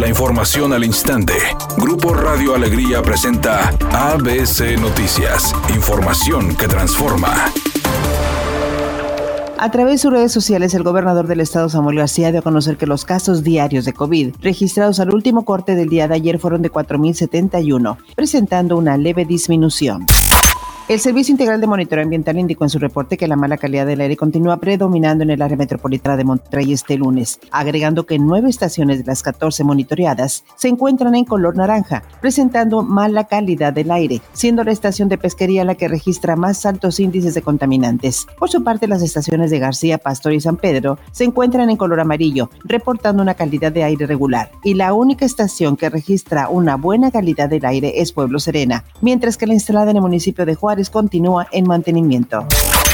La información al instante. Grupo Radio Alegría presenta ABC Noticias. Información que transforma. A través de sus redes sociales, el gobernador del estado Samuel García dio a conocer que los casos diarios de COVID registrados al último corte del día de ayer fueron de 4.071, presentando una leve disminución. El Servicio Integral de Monitoreo Ambiental indicó en su reporte que la mala calidad del aire continúa predominando en el área metropolitana de Monterrey este lunes, agregando que nueve estaciones de las 14 monitoreadas se encuentran en color naranja, presentando mala calidad del aire, siendo la estación de pesquería la que registra más altos índices de contaminantes. Por su parte, las estaciones de García, Pastor y San Pedro se encuentran en color amarillo, reportando una calidad de aire regular, y la única estación que registra una buena calidad del aire es Pueblo Serena, mientras que la instalada en el municipio de Juárez continúa en mantenimiento.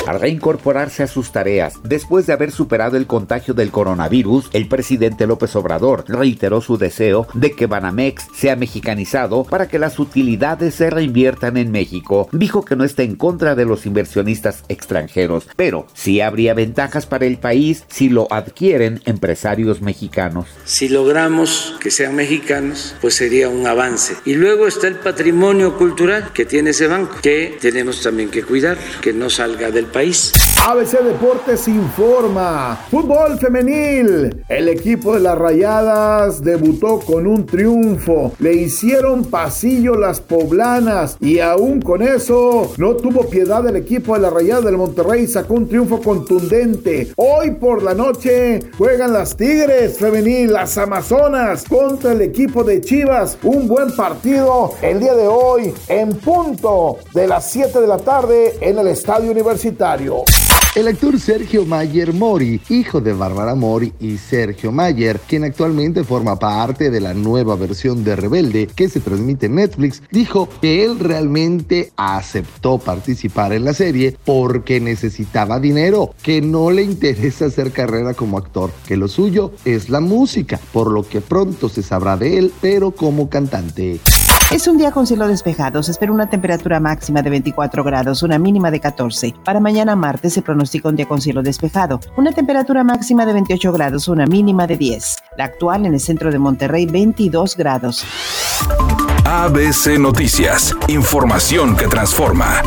Al reincorporarse a sus tareas, después de haber superado el contagio del coronavirus, el presidente López Obrador reiteró su deseo de que Banamex sea mexicanizado para que las utilidades se reinviertan en México. Dijo que no está en contra de los inversionistas extranjeros, pero sí habría ventajas para el país si lo adquieren empresarios mexicanos. Si logramos que sean mexicanos, pues sería un avance. Y luego está el patrimonio cultural que tiene ese banco, que tenemos también que cuidar, que no salga del país. ABC Deportes informa. Fútbol femenil. El equipo de las Rayadas debutó con un triunfo. Le hicieron pasillo las poblanas y aún con eso no tuvo piedad el equipo de las Rayadas del Monterrey. Sacó un triunfo contundente. Hoy por la noche juegan las Tigres femenil, las Amazonas contra el equipo de Chivas. Un buen partido el día de hoy en punto de las 7 de la tarde en el Estadio Universitario. El actor Sergio Mayer Mori, hijo de Bárbara Mori y Sergio Mayer, quien actualmente forma parte de la nueva versión de Rebelde que se transmite en Netflix, dijo que él realmente aceptó participar en la serie porque necesitaba dinero, que no le interesa hacer carrera como actor, que lo suyo es la música, por lo que pronto se sabrá de él, pero como cantante. Es un día con cielo despejado. Se espera una temperatura máxima de 24 grados, una mínima de 14. Para mañana martes se pronostica un día con cielo despejado. Una temperatura máxima de 28 grados, una mínima de 10. La actual en el centro de Monterrey, 22 grados. ABC Noticias. Información que transforma.